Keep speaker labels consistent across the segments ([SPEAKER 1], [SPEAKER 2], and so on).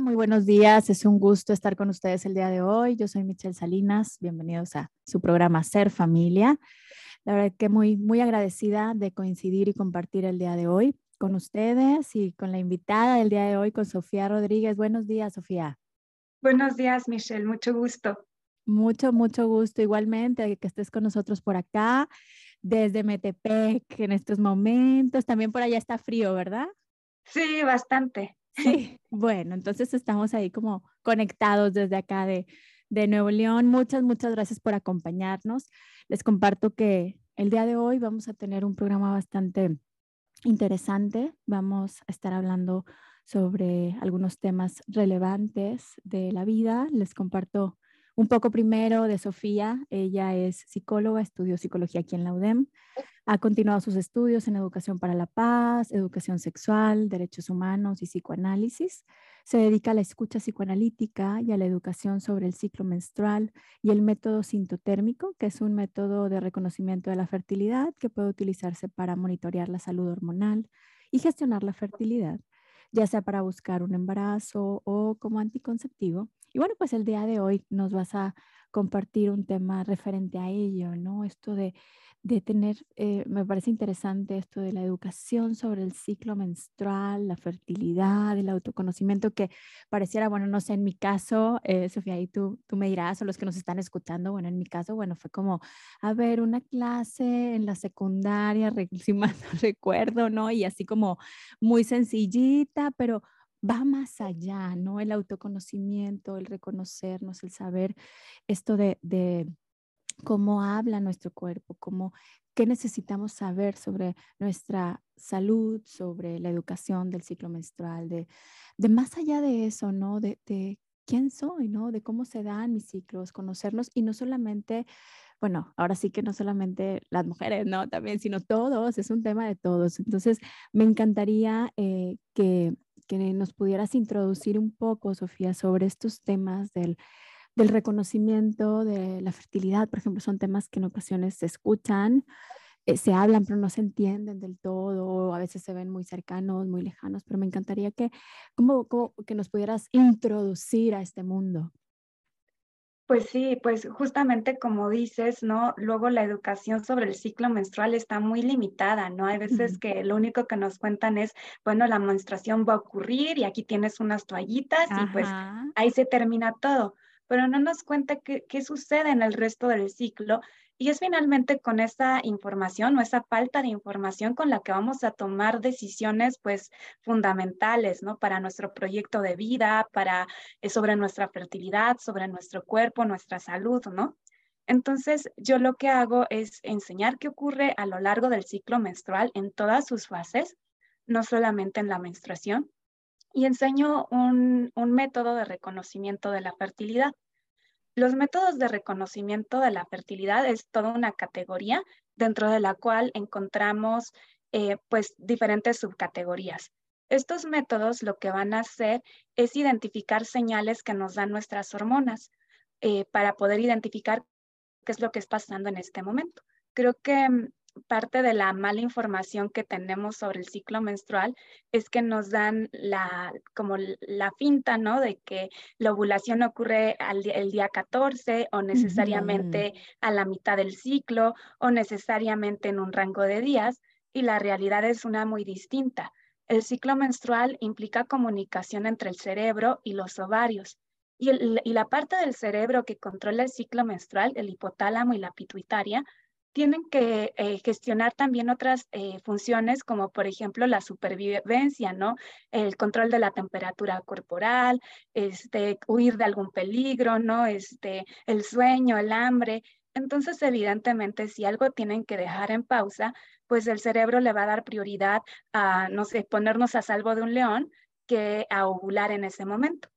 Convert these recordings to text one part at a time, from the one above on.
[SPEAKER 1] muy buenos días. Es un gusto estar con ustedes el día de hoy. Yo soy Michelle Salinas. Bienvenidos a su programa Ser Familia. La verdad que muy, muy agradecida de coincidir y compartir el día de hoy con ustedes y con la invitada del día de hoy, con Sofía Rodríguez. Buenos días, Sofía.
[SPEAKER 2] Buenos días, Michelle. Mucho gusto.
[SPEAKER 1] Mucho, mucho gusto igualmente que estés con nosotros por acá, desde Metepec en estos momentos. También por allá está frío, ¿verdad?
[SPEAKER 2] Sí, bastante.
[SPEAKER 1] Sí, bueno, entonces estamos ahí como conectados desde acá de, de Nuevo León. Muchas, muchas gracias por acompañarnos. Les comparto que el día de hoy vamos a tener un programa bastante interesante. Vamos a estar hablando sobre algunos temas relevantes de la vida. Les comparto un poco primero de Sofía. Ella es psicóloga, estudió psicología aquí en la UDEM. Ha continuado sus estudios en educación para la paz, educación sexual, derechos humanos y psicoanálisis. Se dedica a la escucha psicoanalítica y a la educación sobre el ciclo menstrual y el método sintotérmico, que es un método de reconocimiento de la fertilidad que puede utilizarse para monitorear la salud hormonal y gestionar la fertilidad, ya sea para buscar un embarazo o como anticonceptivo y bueno, pues el día de hoy nos vas a compartir un tema referente a ello, ¿no? Esto de, de tener, eh, me parece interesante esto de la educación sobre el ciclo menstrual, la fertilidad, el autoconocimiento, que pareciera, bueno, no sé, en mi caso, eh, Sofía, y tú, tú me dirás, o los que nos están escuchando, bueno, en mi caso, bueno, fue como, a ver, una clase en la secundaria, si mal no recuerdo, ¿no? Y así como muy sencillita, pero va más allá, ¿no? El autoconocimiento, el reconocernos, el saber esto de, cómo habla nuestro cuerpo, cómo, qué necesitamos saber sobre nuestra salud, sobre la educación del ciclo menstrual, de, de más allá de eso, ¿no? De, de quién soy, ¿no? De cómo se dan mis ciclos, conocernos y no solamente bueno, ahora sí que no solamente las mujeres, ¿no? También, sino todos, es un tema de todos. Entonces, me encantaría eh, que que nos pudieras introducir un poco, Sofía, sobre estos temas del, del reconocimiento de la fertilidad, por ejemplo, son temas que en ocasiones se escuchan, eh, se hablan, pero no se entienden del todo, a veces se ven muy cercanos, muy lejanos, pero me encantaría que, como, que nos pudieras introducir a este mundo.
[SPEAKER 2] Pues sí, pues justamente como dices, ¿no? Luego la educación sobre el ciclo menstrual está muy limitada, ¿no? Hay veces que lo único que nos cuentan es, bueno, la menstruación va a ocurrir y aquí tienes unas toallitas y pues ahí se termina todo, pero no nos cuenta qué, qué sucede en el resto del ciclo y es finalmente con esa información o esa falta de información con la que vamos a tomar decisiones pues fundamentales, ¿no? Para nuestro proyecto de vida, para eh, sobre nuestra fertilidad, sobre nuestro cuerpo, nuestra salud, ¿no? Entonces, yo lo que hago es enseñar qué ocurre a lo largo del ciclo menstrual en todas sus fases, no solamente en la menstruación, y enseño un, un método de reconocimiento de la fertilidad. Los métodos de reconocimiento de la fertilidad es toda una categoría dentro de la cual encontramos eh, pues diferentes subcategorías. Estos métodos lo que van a hacer es identificar señales que nos dan nuestras hormonas eh, para poder identificar qué es lo que es pasando en este momento. Creo que mm, parte de la mala información que tenemos sobre el ciclo menstrual es que nos dan la, como la finta, ¿no? De que la ovulación ocurre al, el día 14 o necesariamente a la mitad del ciclo o necesariamente en un rango de días y la realidad es una muy distinta. El ciclo menstrual implica comunicación entre el cerebro y los ovarios. Y, y la parte del cerebro que controla el ciclo menstrual, el hipotálamo y la pituitaria, tienen que eh, gestionar también otras eh, funciones como por ejemplo la supervivencia, ¿no? El control de la temperatura corporal, este, huir de algún peligro, ¿no? Este, el sueño, el hambre. Entonces, evidentemente, si algo tienen que dejar en pausa, pues el cerebro le va a dar prioridad a, no sé, ponernos a salvo de un león que a ovular en ese momento.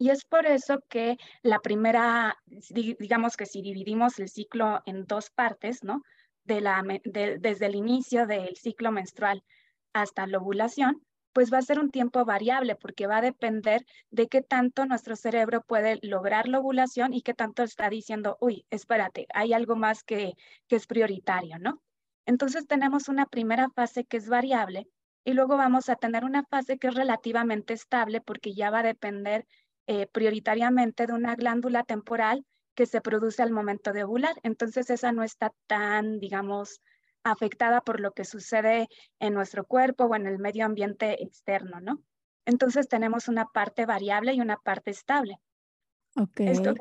[SPEAKER 2] Y es por eso que la primera, digamos que si dividimos el ciclo en dos partes, ¿no? De la, desde el inicio del ciclo menstrual hasta la ovulación, pues va a ser un tiempo variable porque va a depender de qué tanto nuestro cerebro puede lograr la ovulación y qué tanto está diciendo, uy, espérate, hay algo más que, que es prioritario, ¿no? Entonces tenemos una primera fase que es variable, y luego vamos a tener una fase que es relativamente estable porque ya va a depender eh, prioritariamente de una glándula temporal que se produce al momento de ovular. Entonces esa no está tan, digamos, afectada por lo que sucede en nuestro cuerpo o en el medio ambiente externo, ¿no? Entonces tenemos una parte variable y una parte estable.
[SPEAKER 1] Okay.
[SPEAKER 2] Esto,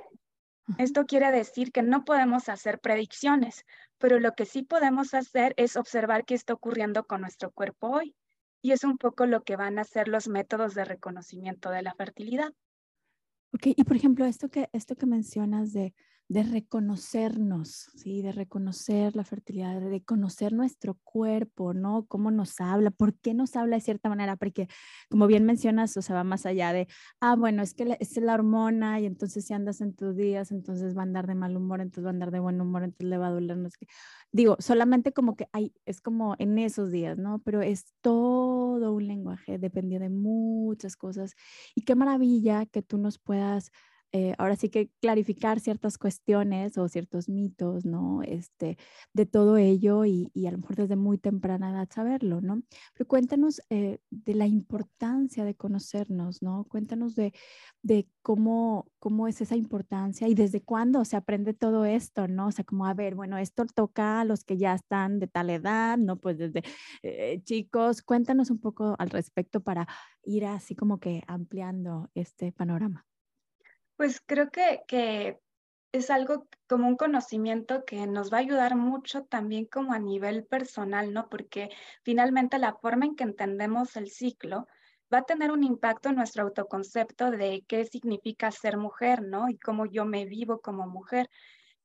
[SPEAKER 2] esto quiere decir que no podemos hacer predicciones, pero lo que sí podemos hacer es observar qué está ocurriendo con nuestro cuerpo hoy. Y es un poco lo que van a ser los métodos de reconocimiento de la fertilidad.
[SPEAKER 1] Ok, y por ejemplo, esto que, esto que mencionas de de reconocernos, ¿sí? De reconocer la fertilidad, de conocer nuestro cuerpo, ¿no? Cómo nos habla, por qué nos habla de cierta manera, porque como bien mencionas, o sea, va más allá de, ah, bueno, es que es la hormona y entonces si andas en tus días, entonces va a andar de mal humor, entonces va a andar de buen humor, entonces le va a doler, no es que, digo, solamente como que hay, es como en esos días, ¿no? Pero es todo un lenguaje, depende de muchas cosas y qué maravilla que tú nos puedas eh, ahora sí que clarificar ciertas cuestiones o ciertos mitos, ¿no? Este, de todo ello y, y a lo mejor desde muy temprana edad saberlo, ¿no? Pero cuéntanos eh, de la importancia de conocernos, ¿no? Cuéntanos de, de cómo, cómo es esa importancia y desde cuándo se aprende todo esto, ¿no? O sea, como, a ver, bueno, esto toca a los que ya están de tal edad, ¿no? Pues desde eh, chicos, cuéntanos un poco al respecto para ir así como que ampliando este panorama.
[SPEAKER 2] Pues creo que, que es algo como un conocimiento que nos va a ayudar mucho también como a nivel personal, ¿no? Porque finalmente la forma en que entendemos el ciclo va a tener un impacto en nuestro autoconcepto de qué significa ser mujer, ¿no? Y cómo yo me vivo como mujer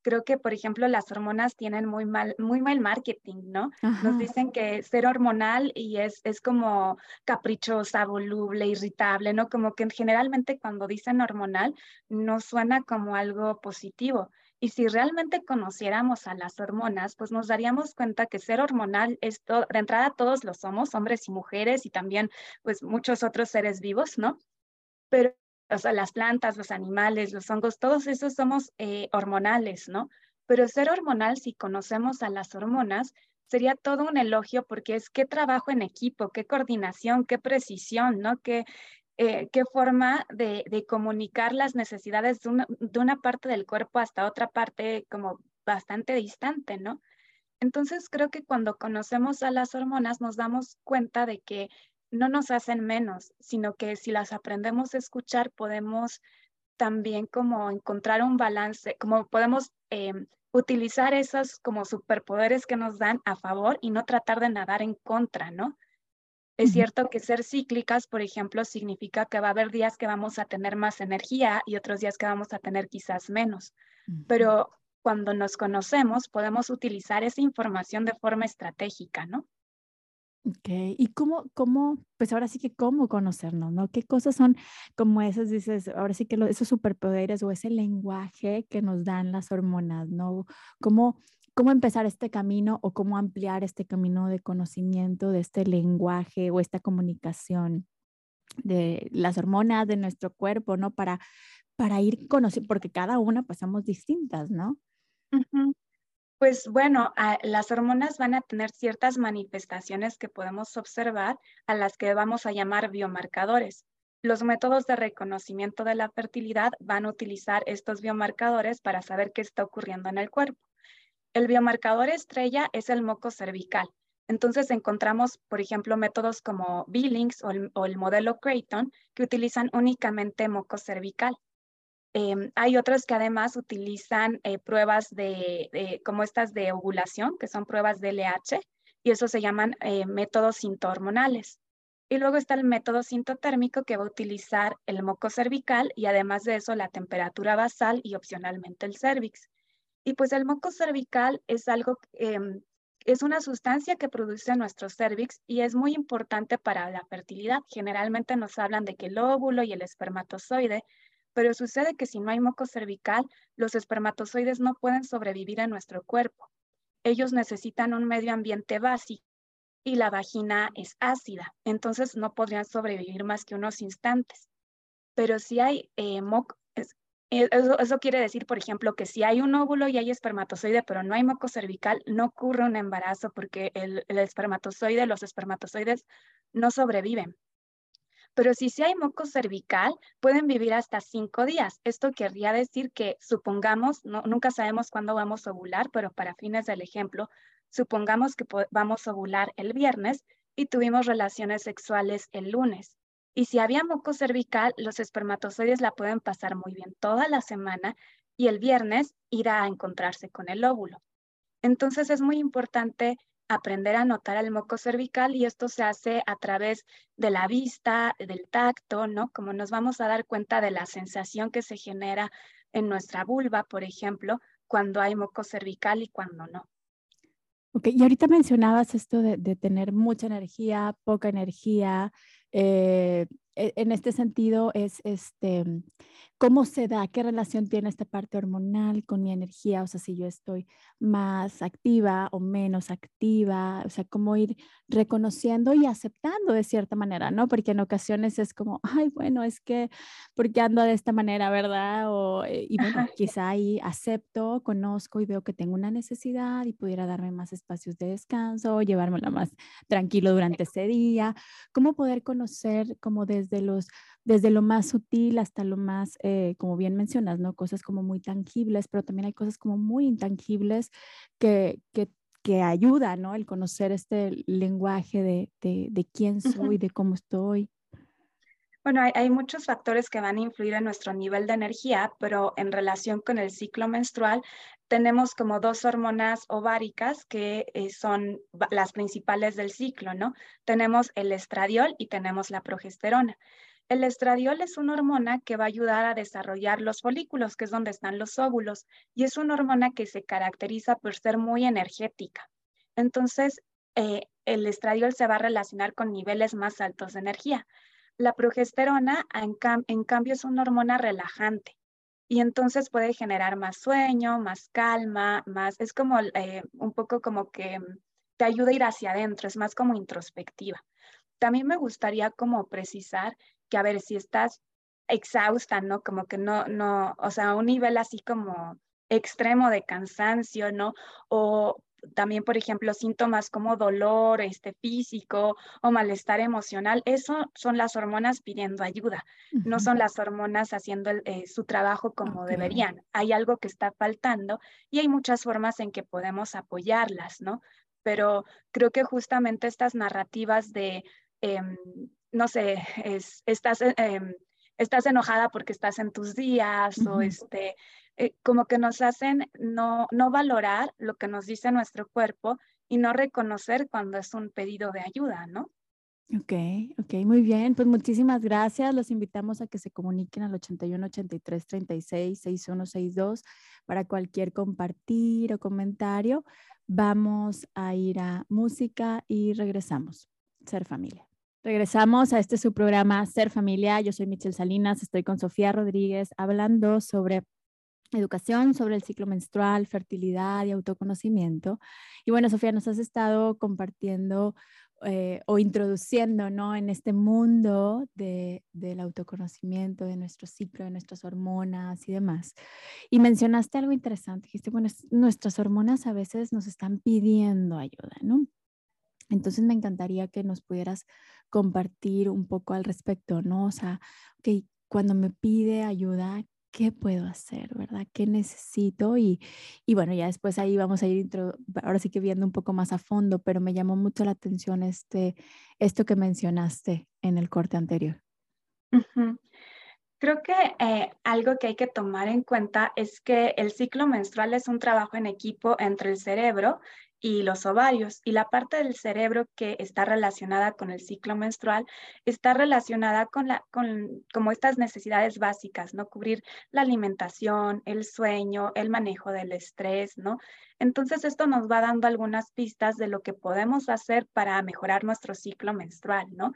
[SPEAKER 2] creo que, por ejemplo, las hormonas tienen muy mal, muy mal marketing, ¿no? Nos dicen que ser hormonal y es, es como caprichosa, voluble, irritable, ¿no? Como que generalmente cuando dicen hormonal no suena como algo positivo. Y si realmente conociéramos a las hormonas, pues nos daríamos cuenta que ser hormonal es de entrada todos lo somos, hombres y mujeres y también pues muchos otros seres vivos, ¿no? Pero o sea, las plantas, los animales, los hongos, todos esos somos eh, hormonales, ¿no? Pero ser hormonal, si conocemos a las hormonas, sería todo un elogio porque es qué trabajo en equipo, qué coordinación, qué precisión, ¿no? Qué, eh, qué forma de, de, comunicar las necesidades de una, de una parte del cuerpo hasta otra parte como bastante distante, ¿no? Entonces creo que cuando conocemos a las hormonas nos damos cuenta de que no nos hacen menos, sino que si las aprendemos a escuchar podemos también como encontrar un balance, como podemos em, utilizar esos como superpoderes que nos dan a favor y no tratar de nadar en contra, ¿no? Es cierto que ser cíclicas, por ejemplo, significa que va a haber días que vamos a tener más energía y otros días que vamos a tener quizás menos, pero cuando nos conocemos podemos utilizar esa información de forma estratégica, ¿no?
[SPEAKER 1] Ok, ¿y cómo, cómo, pues ahora sí que cómo conocernos, ¿no? ¿Qué cosas son como esas, dices, ahora sí que esos superpoderes o ese lenguaje que nos dan las hormonas, ¿no? ¿Cómo, cómo empezar este camino o cómo ampliar este camino de conocimiento de este lenguaje o esta comunicación de las hormonas de nuestro cuerpo, ¿no? Para, para ir conociendo, porque cada una pasamos distintas, ¿no?
[SPEAKER 2] Pues bueno, las hormonas van a tener ciertas manifestaciones que podemos observar a las que vamos a llamar biomarcadores. Los métodos de reconocimiento de la fertilidad van a utilizar estos biomarcadores para saber qué está ocurriendo en el cuerpo. El biomarcador estrella es el moco cervical. Entonces encontramos, por ejemplo, métodos como Billings o el, o el modelo Creighton que utilizan únicamente moco cervical. Em, hay otros que además utilizan eh, pruebas de, como estas de ovulación, que son pruebas de LH, y eso se llaman eh, métodos sintohormonales. Y luego está el método sintotérmico que va a utilizar el moco cervical y además de eso la temperatura basal y opcionalmente el cervix. Y pues el moco cervical es algo, em, es una sustancia que produce nuestro cervix y es muy importante para la fertilidad. Generalmente nos hablan de que el óvulo y el espermatozoide pero sucede que si no hay moco cervical, los espermatozoides no pueden sobrevivir en nuestro cuerpo. Ellos necesitan un medio ambiente básico y la vagina es ácida, entonces no podrían sobrevivir más que unos instantes. Pero si hay eh, eso, eso, quiere decir, por ejemplo, que si hay un óvulo y hay espermatozoide, pero no hay moco cervical, no ocurre un embarazo porque el, el espermatozoide, los espermatozoides no sobreviven. Pero si sí hay moco cervical, pueden vivir hasta cinco días. Esto querría decir que, supongamos, no, nunca sabemos cuándo vamos a ovular, pero para fines del ejemplo, supongamos que vamos a ovular el viernes y tuvimos relaciones sexuales el lunes. Y si había moco cervical, los espermatozoides la pueden pasar muy bien toda la semana y el viernes irá a encontrarse con el óvulo. Entonces es muy importante aprender a notar el moco cervical y esto se hace a través de la vista, del tacto, ¿no? Como nos vamos a dar cuenta de la sensación que se genera en nuestra vulva, por ejemplo, cuando hay moco cervical y cuando no.
[SPEAKER 1] Ok, y ahorita mencionabas esto de, tener mucha energía, poca energía, eh, e, en este sentido es este, cómo se da, qué relación tiene esta parte hormonal con mi energía, o sea, si yo estoy más activa o menos activa, o sea, cómo ir reconociendo y aceptando de cierta manera, ¿no? Porque en ocasiones es como, ay, bueno, es que, porque ando de esta manera, verdad? O, eh, y bueno, quizá ahí acepto, conozco y veo que tengo una necesidad y pudiera darme más espacios de descanso, llevármela más tranquilo durante ese día, cómo poder conocer como desde desde, los, desde lo más sutil hasta lo más, eh, como bien mencionas, ¿no? Cosas como muy tangibles, pero también hay cosas como muy intangibles que, que, que ayudan, ¿no? El conocer este lenguaje de, de, de quién soy, de cómo estoy.
[SPEAKER 2] Bueno, hay, hay, muchos factores que van a influir en nuestro nivel de energía, pero en relación con el ciclo menstrual, tenemos como dos hormonas ováricas que eh, son las principales del ciclo, ¿no? Tenemos el estradiol y tenemos la progesterona. El estradiol es una hormona que va a ayudar a desarrollar los folículos, que es donde están los óvulos, y es una hormona que se caracteriza por ser muy energética. Entonces, eh, el estradiol se va a relacionar con niveles más altos de energía. La progesterona, en, cambio, es una hormona relajante y entonces puede generar más sueño, más calma, más, es como eh, un poco como que te ayuda a ir hacia adentro, es más como introspectiva. También me gustaría como precisar que, a ver, si estás exhausta, ¿no? Como que no, no, o sea, un nivel así como extremo de cansancio, ¿no? O también, por ejemplo, síntomas como dolor este, físico o malestar emocional, eso son las hormonas pidiendo ayuda, no son las hormonas haciendo eh, su trabajo como deberían. Hay algo que está faltando y hay muchas formas en que podemos apoyarlas, ¿no? Pero creo que justamente estas narrativas de, em, no sé, es, estás... Em, estás enojada porque estás en tus días o este, eh, como que nos hacen no, no valorar lo que nos dice nuestro cuerpo y no reconocer cuando es un pedido de ayuda, ¿no?
[SPEAKER 1] Ok, ok, muy bien. Pues muchísimas gracias. Los invitamos a que se comuniquen al 81 83 36 6162 para cualquier compartir o comentario. Vamos a ir a música y regresamos. Ser familia. Regresamos a este su programa Ser familia. Yo soy Michelle Salinas, estoy con Sofía Rodríguez hablando sobre educación sobre el ciclo menstrual, fertilidad y autoconocimiento. Y bueno, Sofía, nos has estado compartiendo eh, o introduciendo ¿no? en este mundo de, del autoconocimiento, de nuestro ciclo, de nuestras hormonas y demás. Y mencionaste algo interesante, dijiste, bueno, nuestras hormonas a veces nos están pidiendo ayuda, ¿no? Entonces me encantaría que nos pudieras compartir un poco al respecto, ¿no? O sea, ok, cuando me pide ayuda, ¿qué puedo hacer, verdad? ¿Qué necesito? Y, y bueno, ya después ahí vamos a ir, ahora sí que viendo un poco más a fondo, pero me llamó mucho la atención este, esto que mencionaste en el corte anterior.
[SPEAKER 2] Creo que eh, algo que hay que tomar en cuenta es que el ciclo menstrual es un trabajo en equipo entre el cerebro y los ovarios. Y la parte del cerebro que está relacionada con el ciclo menstrual está relacionada con, la, con como estas necesidades básicas, ¿no? Cubrir la alimentación, el sueño, el manejo del estrés, ¿no? Entonces esto nos va dando algunas pistas de lo que podemos hacer para mejorar nuestro ciclo menstrual, ¿no?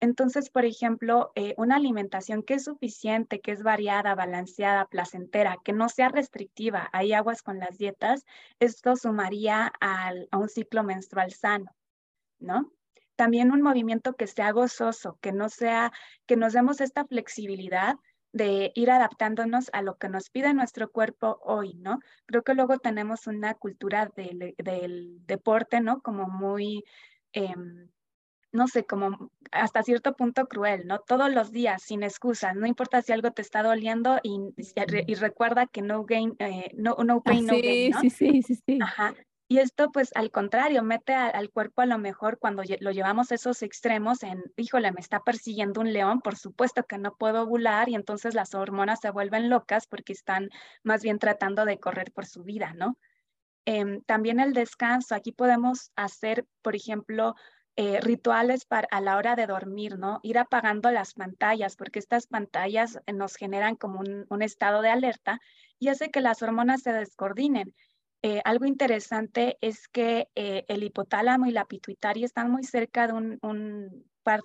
[SPEAKER 2] Entonces, por ejemplo, eh, una alimentación que es suficiente, que es variada, balanceada, placentera, que no sea restrictiva, hay aguas con las dietas, esto sumaría a un ciclo menstrual sano, ¿no? También un movimiento que sea gozoso, que no sea, que nos demos esta flexibilidad de ir adaptándonos a lo que nos pide nuestro cuerpo hoy, ¿no? Creo que luego tenemos una cultura del, del deporte, ¿no? Como muy... Em, no sé, como hasta cierto punto cruel, ¿no? Todos los días, sin excusas, no importa si algo te está doliendo y, y recuerda que no gain, eh, no, no pain, no gain, ¿no?
[SPEAKER 1] Sí, sí, sí, sí.
[SPEAKER 2] Ajá. Y esto, pues, al contrario, mete al cuerpo a lo mejor cuando lo llevamos a esos extremos en, híjole, me está persiguiendo un león, por supuesto que no puedo ovular y entonces las hormonas se vuelven locas porque están más bien tratando de correr por su vida, ¿no? Em, también el descanso, aquí podemos hacer, por ejemplo, eh, rituales para, a la hora de dormir, ¿no? Ir apagando las pantallas, porque estas pantallas nos generan como un, estado de alerta y hace que las hormonas se descoordinen. Eh, algo interesante es que eh, el hipotálamo y la pituitaria están muy cerca de un,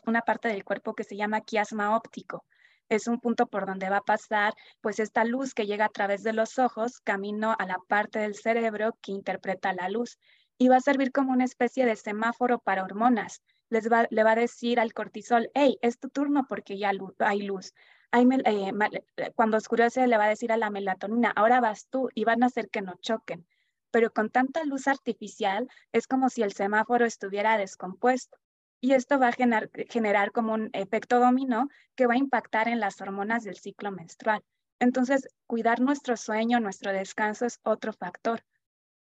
[SPEAKER 2] una parte del cuerpo que se llama quiasma óptico. Es un punto por donde va a pasar pues esta luz que llega a través de los ojos camino a la parte del cerebro que interpreta la luz y va a servir como una especie de semáforo para hormonas. Les va, le va a decir al cortisol, hey, es tu turno porque ya hay luz. Hay, eh, eh, cuando oscurece le va a decir a la melatonina, ahora vas tú y van a hacer que no choquen. Pero con tanta luz artificial es como si el semáforo estuviera descompuesto. Y esto va a generar, generar como un efecto dominó que va a impactar en las hormonas del ciclo menstrual. Entonces, cuidar nuestro sueño, nuestro descanso es otro factor.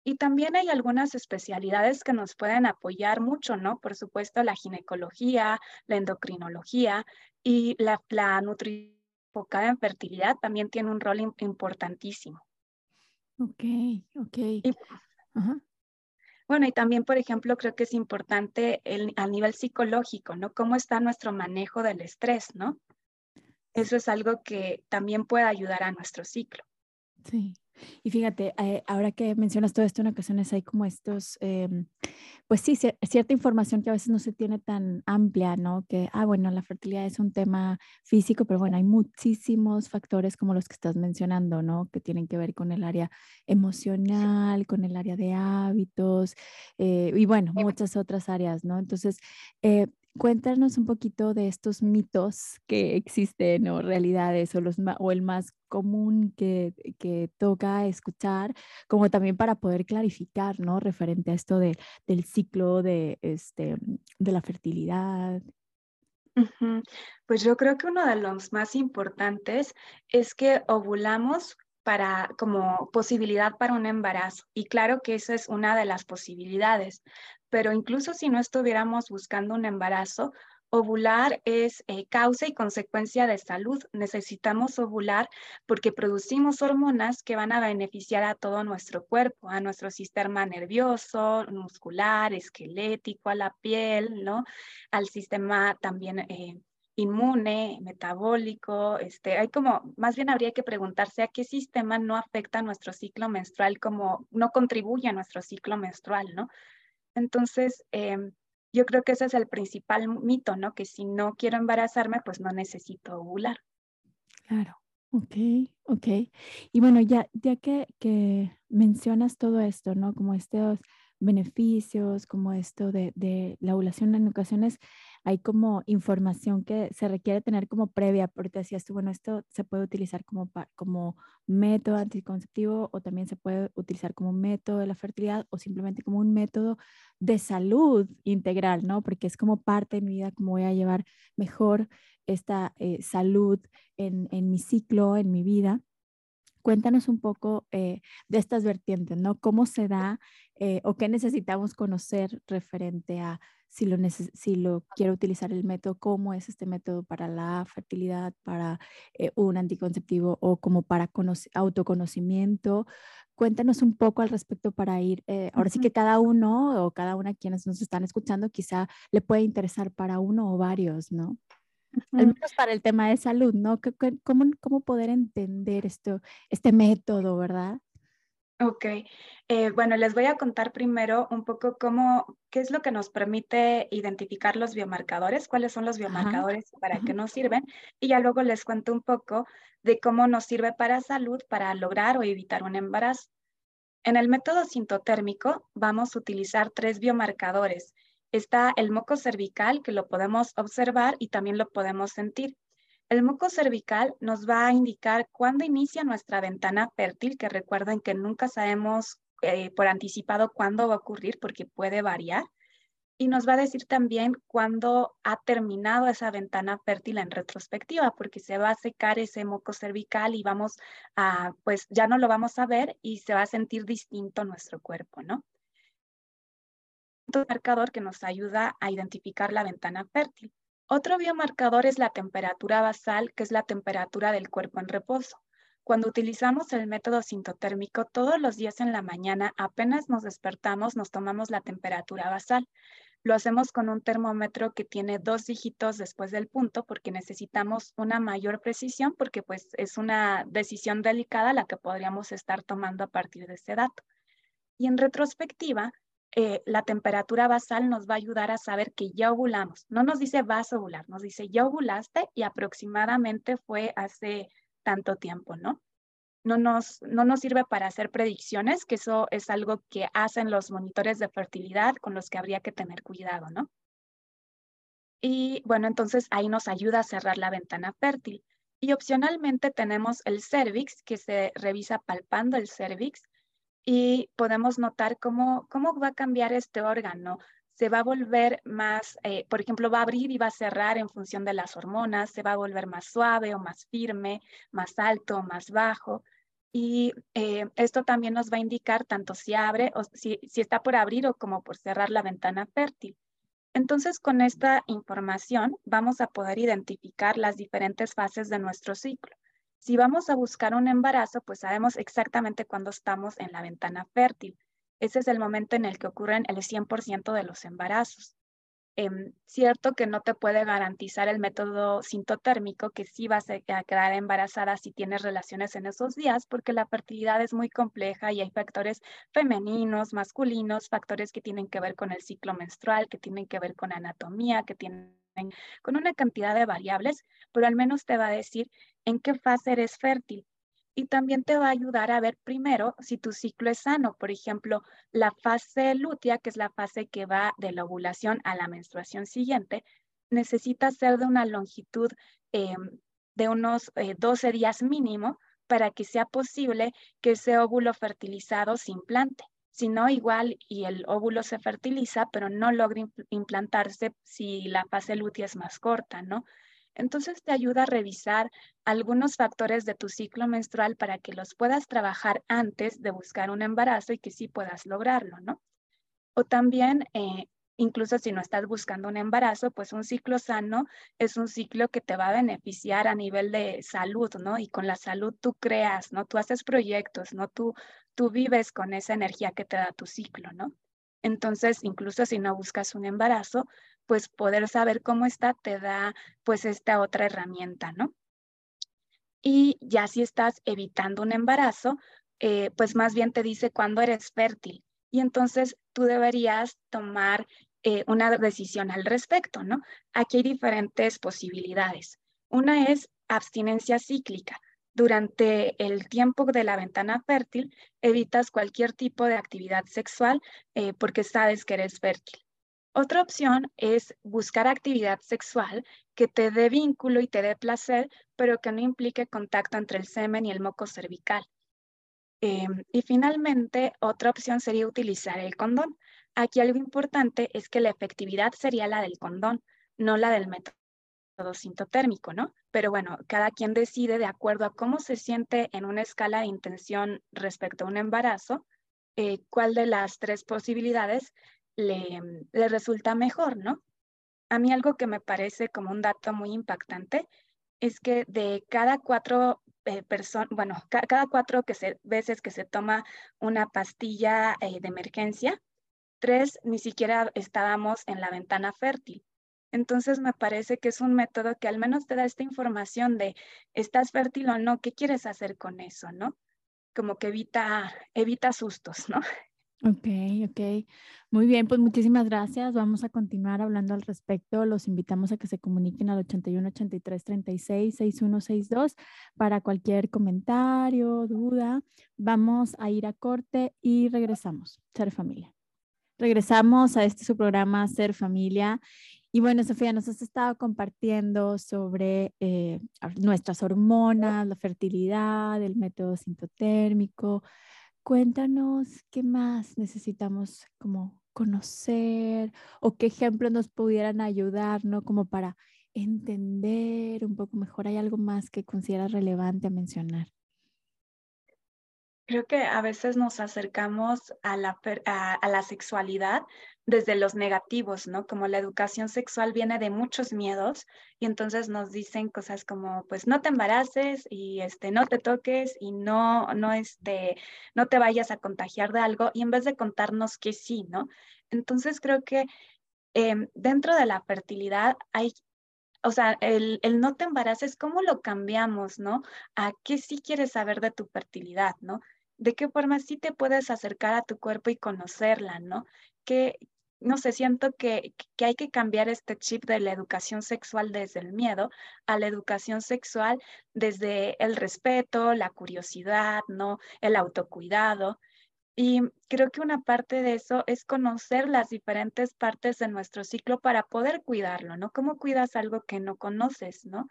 [SPEAKER 2] Y también hay algunas especialidades que nos pueden apoyar mucho, ¿no? Por supuesto, la ginecología, la endocrinología y la, la nutrición enfocada en fertilidad también tiene un rol importantísimo.
[SPEAKER 1] Ok, ok.
[SPEAKER 2] Bueno, y también, por ejemplo, creo que es importante el, a nivel psicológico, ¿no? ¿Cómo está nuestro manejo del estrés, ¿no? Eso es algo que también puede ayudar a nuestro ciclo.
[SPEAKER 1] Sí. Y fíjate, eh, ahora que mencionas todo esto, en ocasiones hay como estos, em, pues sí, cierta información que a veces no se tiene tan amplia, ¿no? Que, ah, bueno, la fertilidad es un tema físico, pero bueno, hay muchísimos factores como los que estás mencionando, ¿no? Que tienen que ver con el área emocional, con el área de hábitos eh, y bueno, muchas otras áreas, ¿no? Entonces, eh, Cuéntanos un poquito de estos mitos que existen o realidades o, los, o el más común que, que, toca escuchar, como también para poder clarificar, ¿no? Referente a esto de, del ciclo de, este, de la fertilidad.
[SPEAKER 2] Pues yo creo que uno de los más importantes es que ovulamos para como posibilidad para un embarazo. Y claro que esa es una de las posibilidades, pero incluso si no estuviéramos buscando un embarazo, ovular es eh, causa y consecuencia de salud. Necesitamos ovular porque producimos hormonas que van a beneficiar a todo nuestro cuerpo, a nuestro sistema nervioso, muscular, esquelético, a la piel, ¿no? Al sistema también eh, inmune, metabólico, este, hay como, más bien habría que preguntarse a qué sistema no afecta nuestro ciclo menstrual, como no contribuye a nuestro ciclo menstrual, ¿no? Entonces, em, yo creo que ese es el principal mito, ¿no? Que si no quiero embarazarme, pues no necesito ovular.
[SPEAKER 1] Claro, ok, ok. Y bueno, ya, ya que, que mencionas todo esto, ¿no? Como estos beneficios, como esto de, de la ovulación en ocasiones, hay como información que se requiere tener como previa, porque decías tú, bueno, esto se puede utilizar como, como método anticonceptivo o también se puede utilizar como método de la fertilidad o simplemente como un método de salud integral, ¿no? Porque es como parte de mi vida, como voy a llevar mejor esta eh, salud en, en mi ciclo, en mi vida. Cuéntanos un poco eh, de estas vertientes, ¿no? ¿Cómo se da eh, o qué necesitamos conocer referente a si lo, si lo quiero utilizar el método, cómo es este método para la fertilidad, para eh, un anticonceptivo o como para autoconocimiento. Cuéntanos un poco al respecto para ir, ahora sí que cada uno o cada una quienes nos están escuchando quizá le puede interesar para uno o varios, ¿no? Al menos para el tema de salud, ¿no? ¿Cómo, cómo poder entender esto, este método, verdad?
[SPEAKER 2] Ok, eh, bueno, les voy a contar primero un poco cómo, qué es lo que nos permite identificar los biomarcadores, cuáles son los biomarcadores y para qué nos sirven, y ya luego les cuento un poco de cómo nos sirve para salud para lograr o evitar un embarazo. En el método sintotérmico vamos a utilizar tres biomarcadores. Está el moco cervical, que lo podemos observar y también lo podemos sentir. El moco cervical nos va a indicar cuándo inicia nuestra ventana fértil, que recuerden que nunca sabemos eh, por anticipado cuándo va a ocurrir porque puede variar. Y nos va a decir también cuándo ha terminado esa ventana fértil en retrospectiva, porque se va a secar ese moco cervical y vamos a, pues ya no lo vamos a ver y se va a sentir distinto nuestro cuerpo, ¿no? Marcador que nos ayuda a identificar la ventana fértil. Otro biomarcador es la temperatura basal, que es la temperatura del cuerpo en reposo. Cuando utilizamos el método sintotérmico, todos los días en la mañana, apenas nos despertamos, nos tomamos la temperatura basal. Lo hacemos con un termómetro que tiene dos dígitos después del punto porque necesitamos una mayor precisión porque pues es una decisión delicada la que podríamos estar tomando a partir de ese dato. Y en retrospectiva, eh, la temperatura basal nos va a ayudar a saber que ya ovulamos. No nos dice vas a ovular, nos dice ya ovulaste y aproximadamente fue hace tanto tiempo, ¿no? No nos, no nos sirve para hacer predicciones, que eso es algo que hacen los monitores de fertilidad con los que habría que tener cuidado, ¿no? Y bueno, entonces ahí nos ayuda a cerrar la ventana fértil. Y opcionalmente tenemos el cervix, que se revisa palpando el cervix y podemos notar cómo, cómo va a cambiar este órgano. Se va a volver más, eh, por ejemplo, va a abrir y va a cerrar en función de las hormonas, se va a volver más suave o más firme, más alto o más bajo. Y eh, esto también nos va a indicar tanto si abre o si, si está por abrir o como por cerrar la ventana fértil. Entonces, con esta información vamos a poder identificar las diferentes fases de nuestro ciclo. Si vamos a buscar un embarazo, pues sabemos exactamente cuándo estamos en la ventana fértil. Ese es el momento en el que ocurren el 100% de los embarazos. Em, cierto que no te puede garantizar el método sintotérmico que sí vas a quedar embarazada si tienes relaciones en esos días, porque la fertilidad es muy compleja y hay factores femeninos, masculinos, factores que tienen que ver con el ciclo menstrual, que tienen que ver con anatomía, que tienen con una cantidad de variables, pero al menos te va a decir en qué fase eres fértil. Y también te va a ayudar a ver primero si tu ciclo es sano. Por ejemplo, la fase lútea, que es la fase que va de la ovulación a la menstruación siguiente, necesita ser de una longitud em, de unos 12 eh, días mínimo para que sea posible que ese óvulo fertilizado se implante. Si no, igual y el óvulo se fertiliza, pero no logra implantarse si la fase lútea es más corta, ¿no? Entonces te ayuda a revisar algunos factores de tu ciclo menstrual para que los puedas trabajar antes de buscar un embarazo y que sí puedas lograrlo, ¿no? O también eh, incluso si no estás buscando un embarazo, pues un ciclo sano es un ciclo que te va a beneficiar a nivel de salud, ¿no? Y con la salud tú creas, ¿no? Tú haces proyectos, ¿no? Tú, tú vives con esa energía que te da tu ciclo, ¿no? Entonces, incluso si no buscas un embarazo, pues poder saber cómo está te da pues esta otra herramienta, ¿no? Y ya si estás evitando un embarazo, eh, pues más bien te dice cuándo eres fértil y entonces tú deberías tomar eh, una decisión al respecto, ¿no? Aquí hay diferentes posibilidades. Una es abstinencia cíclica. Durante el tiempo de la ventana fértil, evitas cualquier tipo de actividad sexual eh, porque sabes que eres fértil. Otra opción es buscar actividad sexual que te dé vínculo y te dé placer, pero que no implique contacto entre el semen y el moco cervical. Em, y finalmente, otra opción sería utilizar el condón. Aquí algo importante es que la efectividad sería la del condón, no la del método sintotérmico, ¿no? Pero bueno, cada quien decide de acuerdo a cómo se siente en una escala de intención respecto a un embarazo, eh, cuál de las tres posibilidades le, le resulta mejor, ¿no? A mí algo que me parece como un dato muy impactante es que de cada cuatro eh, bueno, cada cuatro veces que se toma una pastilla eh, de emergencia, tres ni siquiera estábamos en la ventana fértil. Entonces me parece que es un método que al menos te da esta información de estás fértil o no, qué quieres hacer con eso, ¿no? Como que evita, evita sustos, ¿no?
[SPEAKER 1] Ok, ok. Muy bien, pues muchísimas gracias. Vamos a continuar hablando al respecto. Los invitamos a que se comuniquen al 81 83 36 6162 para cualquier comentario, duda. Vamos a ir a corte y regresamos. Ser familia. Regresamos a este su programa Ser familia Y bueno, Sofía, nos has estado compartiendo sobre eh, nuestras hormonas, la fertilidad, el método sintotérmico. Cuéntanos qué más necesitamos como conocer o qué ejemplos nos pudieran ayudar, ¿no? Como para entender un poco mejor. ¿Hay algo más que consideras relevante a mencionar?
[SPEAKER 2] Creo que a veces nos acercamos a la, a, la sexualidad desde los negativos, ¿no? Como la educación sexual viene de muchos miedos y entonces nos dicen cosas como, pues no te embaraces y este, no te toques y no, no, este, no te vayas a contagiar de algo y en vez de contarnos que sí, ¿no? Entonces creo que em, dentro de la fertilidad hay o sea, el, el, no te embaraces, ¿cómo lo cambiamos, no? ¿A qué sí quieres saber de tu fertilidad, no? ¿De qué forma sí te puedes acercar a tu cuerpo y conocerla, no? Que, no sé, siento que, que hay que cambiar este chip de la educación sexual desde el miedo a la educación sexual desde el respeto, la curiosidad, ¿no? El autocuidado. Y creo que una parte de eso es conocer las diferentes partes de nuestro ciclo para poder cuidarlo, ¿no? ¿Cómo cuidas algo que no conoces, ¿no?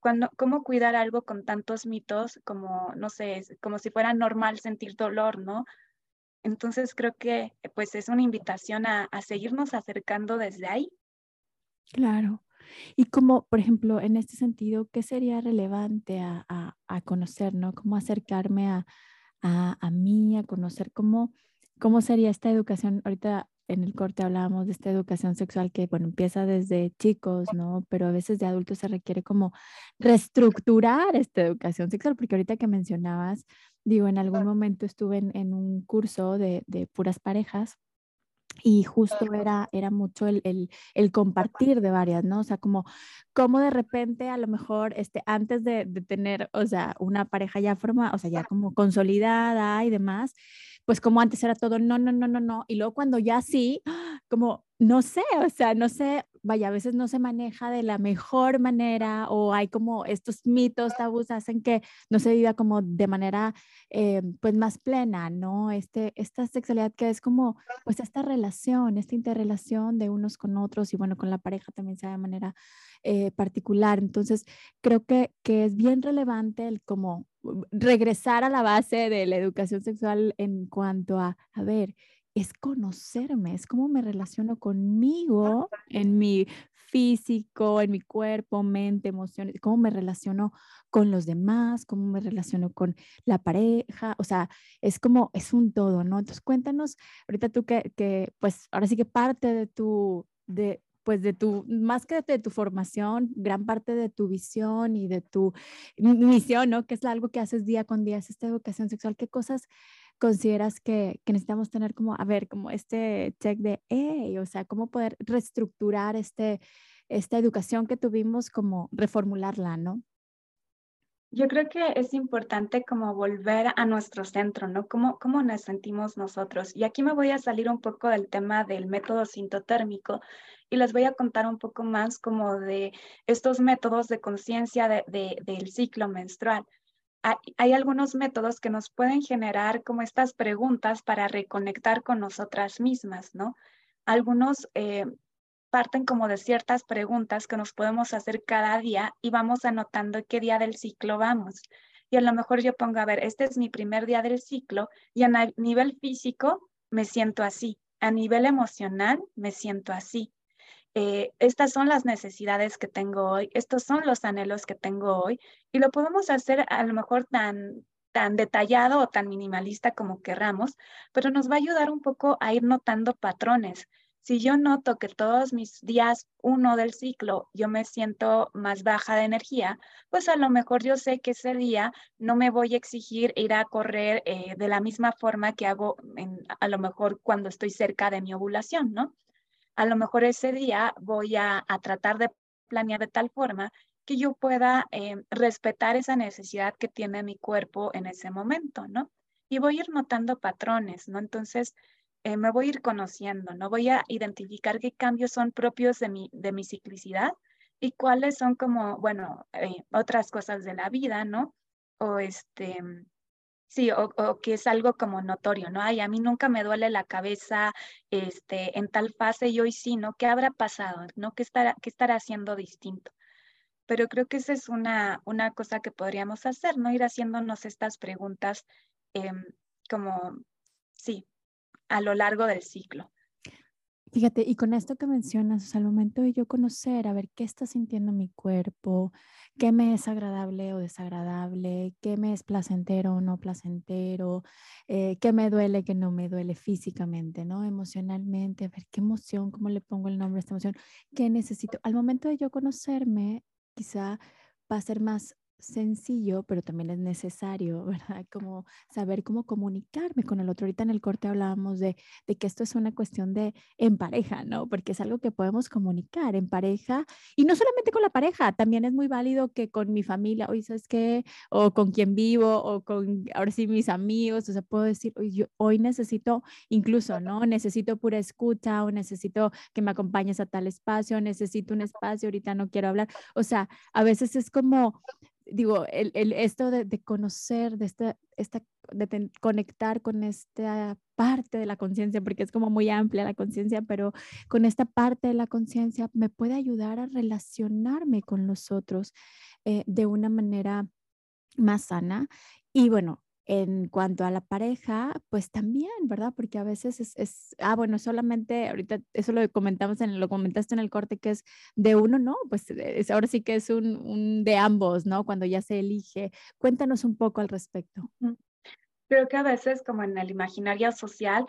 [SPEAKER 2] Cuando, ¿Cómo cuidar algo con tantos mitos como, no sé, como si fuera normal sentir dolor, ¿no? Entonces creo que pues es una invitación a, seguirnos acercando desde ahí.
[SPEAKER 1] Claro. Y como, por ejemplo, en este sentido, ¿qué sería relevante a, a conocer, ¿no? ¿Cómo acercarme a, a, mí, a conocer cómo, cómo sería esta educación. Ahorita en el corte hablábamos de esta educación sexual que, bueno, empieza desde chicos, ¿no? Pero a veces de adultos se requiere como reestructurar esta educación sexual, porque ahorita que mencionabas, digo, en algún momento estuve en, en un curso de, de puras parejas y justo era, era mucho el, el, compartir de varias, ¿no? O sea, como, como de repente a lo mejor este, antes de, de tener, o sea, una pareja ya formada, o sea, ya como consolidada y demás, pues como antes era todo no, no, no, no, no, y luego cuando ya sí, como no sé, o sea, no sé, vaya, a veces no se maneja de la mejor manera o hay como estos mitos, tabús hacen que no se viva como de manera eh, pues más plena, ¿no? Este, esta sexualidad que es como pues esta relación, esta interrelación de unos con otros y bueno, con la pareja también sea de manera eh, particular. Entonces, creo que, que es bien relevante el como regresar a la base de la educación sexual en cuanto a, a ver, es conocerme, es cómo me relaciono conmigo en mi físico, en mi cuerpo, mente, emociones, cómo me relaciono con los demás, cómo me relaciono con la pareja, o sea, es como, es un todo, ¿no? Entonces cuéntanos, ahorita tú que, que pues ahora sí que parte de tu, de, pues de tu, más que de tu formación, gran parte de tu visión y de tu misión, ¿no? Que es algo que haces día con día, es esta educación sexual, ¿qué cosas consideras que, que, necesitamos tener como, a ver, como este check de, hey, o sea, cómo poder reestructurar este, esta educación que tuvimos, como reformularla, ¿no?
[SPEAKER 2] Yo creo que es importante como volver a nuestro centro, ¿no? ¿Cómo, ¿Cómo nos sentimos nosotros? Y aquí me voy a salir un poco del tema del método sintotérmico y les voy a contar un poco más como de estos métodos de conciencia de, de, del ciclo menstrual hay, algunos métodos que nos pueden generar como estas preguntas para reconectar con nosotras mismas, ¿no? Algunos eh, parten como de ciertas preguntas que nos podemos hacer cada día y vamos anotando qué día del ciclo vamos. Y a lo mejor yo pongo, a ver, este es mi primer día del ciclo y a nivel físico me siento así, a nivel emocional me siento así, eh, estas son las necesidades que tengo hoy, estos son los anhelos que tengo hoy, y lo podemos hacer a lo mejor tan, tan detallado o tan minimalista como querramos, pero nos va a ayudar un poco a ir notando patrones. Si yo noto que todos mis días uno del ciclo yo me siento más baja de energía, pues a lo mejor yo sé que ese día no me voy a exigir ir a correr eh, de la misma forma que hago a lo mejor cuando estoy cerca de mi ovulación, ¿no? A lo mejor ese día voy a, tratar de planear de tal forma que yo pueda eh, respetar esa necesidad que tiene mi cuerpo en ese momento, ¿no? Y voy a ir notando patrones, ¿no? Entonces, eh, me voy a ir conociendo, ¿no? Voy a identificar qué cambios son propios de mi, de mi ciclicidad y cuáles son como, bueno, eh, otras cosas de la vida, ¿no? O este, Sí, o, que es algo como notorio, ¿no? Ay, a mí nunca me duele la cabeza este, en tal fase y hoy sí, ¿no? ¿Qué habrá pasado? ¿No? ¿Qué estará, qué estará haciendo distinto? Pero creo que esa es una, una cosa que podríamos hacer, ¿no? Ir haciéndonos estas preguntas em, como, sí, a lo largo del ciclo.
[SPEAKER 1] Fíjate, y con esto que mencionas, al momento de yo conocer, a ver qué está sintiendo mi cuerpo, qué me es agradable o desagradable, qué me es placentero o no placentero, eh, qué me duele, qué no me duele físicamente, ¿no? Emocionalmente, a ver qué emoción, cómo le pongo el nombre a esta emoción, qué necesito. Al momento de yo conocerme, quizá va a ser más sencillo, pero también es necesario, ¿verdad? Como saber cómo comunicarme con el otro. Ahorita en el corte hablábamos de, de, que esto es una cuestión de en pareja, ¿no? Porque es algo que podemos comunicar en pareja y no solamente con la pareja, también es muy válido que con mi familia, oye, ¿sabes qué? O con quien vivo, o con, ahora sí, mis amigos, o sea, puedo decir, hoy, hoy necesito incluso, ¿no? Necesito pura escucha o necesito que me acompañes a tal espacio, necesito un espacio, ahorita no quiero hablar. O sea, a veces es como digo, el, el esto de, de, conocer, de, esta, esta, de conectar con esta parte de la conciencia, porque es como muy amplia la conciencia, pero con esta parte de la conciencia me puede ayudar a relacionarme con los otros eh, de una manera más sana. Y bueno, en cuanto a la pareja, pues también, ¿verdad? Porque a veces es, es, ah, bueno, solamente, ahorita eso lo comentamos, en, lo comentaste en el corte, que es de uno, ¿no? Pues es, ahora sí que es un, un de ambos, ¿no? Cuando ya se elige. Cuéntanos un poco al respecto.
[SPEAKER 2] Creo que a veces, como en el imaginario social,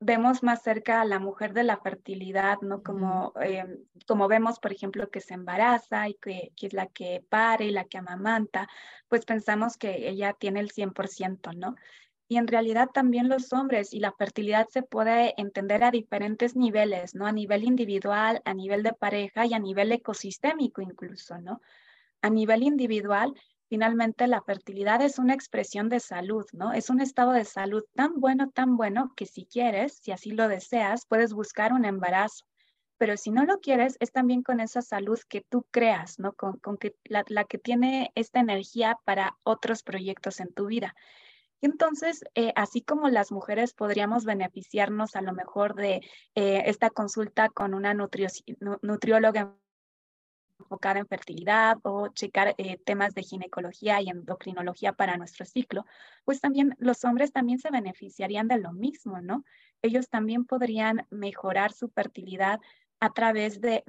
[SPEAKER 2] vemos más cerca a la mujer de la fertilidad, ¿no? Como, em, como vemos, por ejemplo, que se embaraza y que, que, es la que pare y la que amamanta, pues pensamos que ella tiene el 100%, ¿no? Y en realidad también los hombres y la fertilidad se puede entender a diferentes niveles, ¿no? A nivel individual, a nivel de pareja y a nivel ecosistémico incluso, ¿no? A nivel individual, Finalmente, la fertilidad es una expresión de salud, ¿no? Es un estado de salud tan bueno, tan bueno, que si quieres, si así lo deseas, puedes buscar un embarazo. Pero si no lo quieres, es también con esa salud que tú creas, ¿no? Con, que la, que tiene esta energía para otros proyectos en tu vida. Entonces, eh, así como las mujeres podríamos beneficiarnos a lo mejor de eh, esta consulta con una nutrióloga enfocada en fertilidad o checar eh, temas de ginecología y endocrinología para nuestro ciclo, pues también los hombres también se beneficiarían de lo mismo, ¿no? Ellos también podrían mejorar su fertilidad a través de,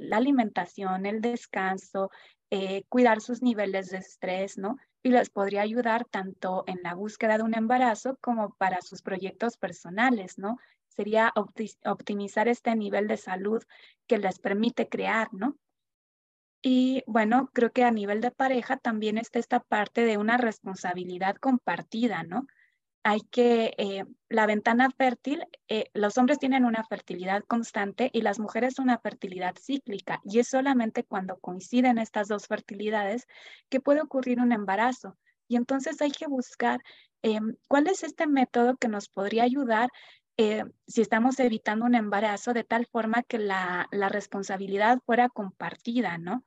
[SPEAKER 2] la alimentación, el descanso, eh, cuidar sus niveles de estrés, ¿no? Y les podría ayudar tanto en la búsqueda de un embarazo como para sus proyectos personales, ¿no? Sería optimizar este nivel de salud que les permite crear, ¿no? Y bueno, creo que a nivel de pareja también está esta parte de una responsabilidad compartida, ¿no? Hay que, eh, la ventana fértil, eh, los hombres tienen una fertilidad constante y las mujeres una fertilidad cíclica. Y es solamente cuando coinciden estas dos fertilidades que puede ocurrir un embarazo. Y entonces hay que buscar em, cuál es este método que nos podría ayudar eh, si estamos evitando un embarazo de tal forma que la, la responsabilidad fuera compartida, ¿no?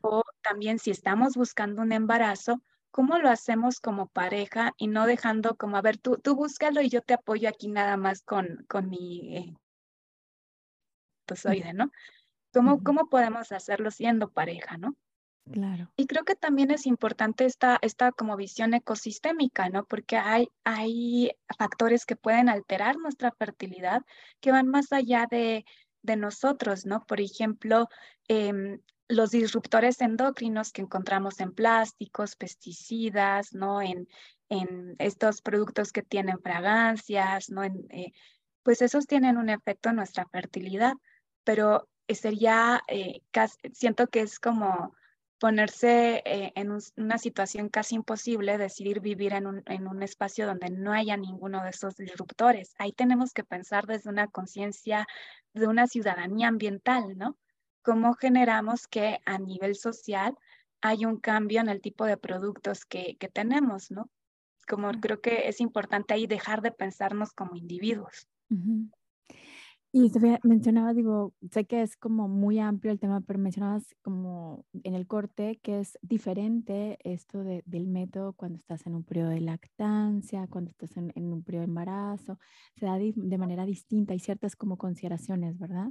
[SPEAKER 2] O también si estamos buscando un embarazo, ¿cómo lo hacemos como pareja y no dejando como, a ver, tú, tú búscalo y yo te apoyo aquí nada más con, con mi eh, ¿no? ¿Cómo, ¿Cómo podemos hacerlo siendo pareja, no? Y creo que también es importante esta, esta como visión ecosistémica, ¿no? Porque hay, hay factores que pueden alterar nuestra fertilidad que van más allá de, de nosotros, ¿no? Por ejemplo, em, los disruptores endocrinos que encontramos en plásticos, pesticidas, ¿no? En, en estos productos que tienen fragancias, ¿no? En, eh, pues esos tienen un efecto en nuestra fertilidad, pero sería, eh, siento que es como ponerse eh, en una situación casi imposible, decidir vivir en un, en un espacio donde no haya ninguno de esos disruptores. Ahí tenemos que pensar desde una conciencia de una ciudadanía ambiental, ¿no? cómo generamos que a nivel social hay un cambio en el tipo de productos que, que tenemos, ¿no? Como creo que es importante ahí dejar de pensarnos como individuos.
[SPEAKER 1] Y Sofía, mencionabas, digo, sé que es como muy amplio el tema, pero mencionabas como en el corte que es diferente esto de, del método cuando estás en un periodo de lactancia, cuando estás en, en un periodo de embarazo, se da de, de manera distinta, hay ciertas como consideraciones, ¿verdad?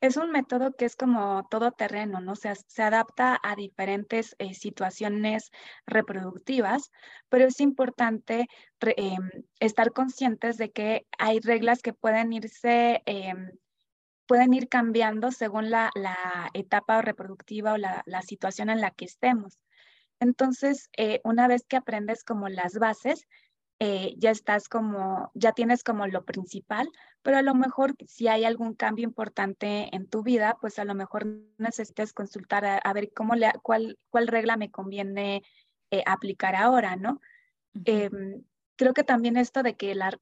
[SPEAKER 2] Es un método que es como todo terreno, ¿no? Se, adapta a diferentes eh, situaciones reproductivas, pero es importante em, estar conscientes de que hay reglas que pueden irse, em, pueden ir cambiando según la, etapa reproductiva o la, la, situación en la que estemos. Entonces, eh, una vez que aprendes como las bases, eh, ya estás como, ya tienes como lo principal, pero a lo mejor si hay algún cambio importante en tu vida, pues a lo mejor necesitas consultar a, ver cómo le, cuál, cuál regla me conviene eh, aplicar ahora, ¿no? Em, creo que también esto de que la,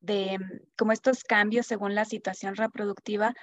[SPEAKER 2] de como estos cambios según la situación reproductiva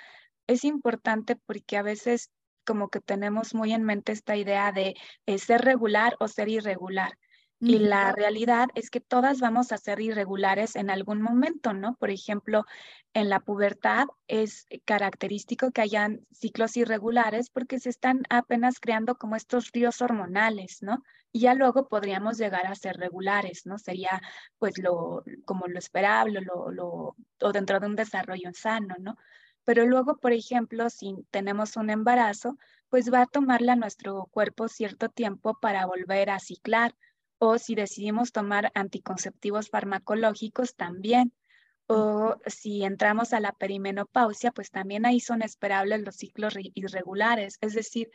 [SPEAKER 2] es importante porque a veces como que tenemos muy en mente esta idea de eh, ser regular o ser irregular. Y la realidad es que todas vamos a ser irregulares en algún momento, ¿no? Por ejemplo, en la pubertad es característico que hayan ciclos irregulares porque se están apenas creando como estos ríos hormonales, ¿no? Y ya luego podríamos llegar a ser regulares, ¿no? Sería pues lo, como lo esperable, lo, lo, o dentro de un desarrollo sano, ¿no? Pero luego, por ejemplo, si tenemos un embarazo, pues va a tomarle a nuestro cuerpo cierto tiempo para volver a ciclar o si decidimos tomar anticonceptivos farmacológicos también. O si entramos a la perimenopausia, pues también ahí son esperables los ciclos irregulares. Es decir,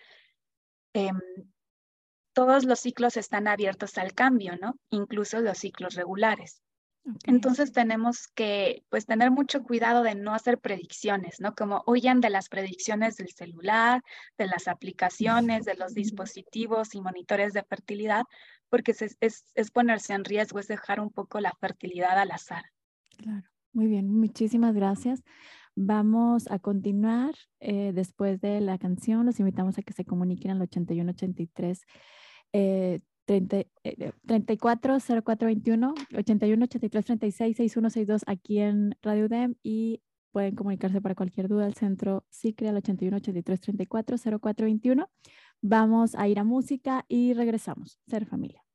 [SPEAKER 2] em, todos los ciclos están abiertos al cambio, ¿no? Incluso los ciclos regulares. Entonces tenemos que pues tener mucho cuidado de no hacer predicciones, ¿no? Como huyan de las predicciones del celular, de las aplicaciones, de los dispositivos y monitores de fertilidad, porque es, es, ponerse en riesgo, es dejar un poco la fertilidad al azar.
[SPEAKER 1] Claro, muy bien, muchísimas gracias. Vamos a continuar eh, después de la canción. Los invitamos a que se comuniquen al 8183 eh, 30, eh, 340421 81 83 36 6162 aquí en Radio DEM y pueden comunicarse para cualquier duda al centro SICRE al 81 83 34 0421. Vamos a ir a música y regresamos. Ser familia.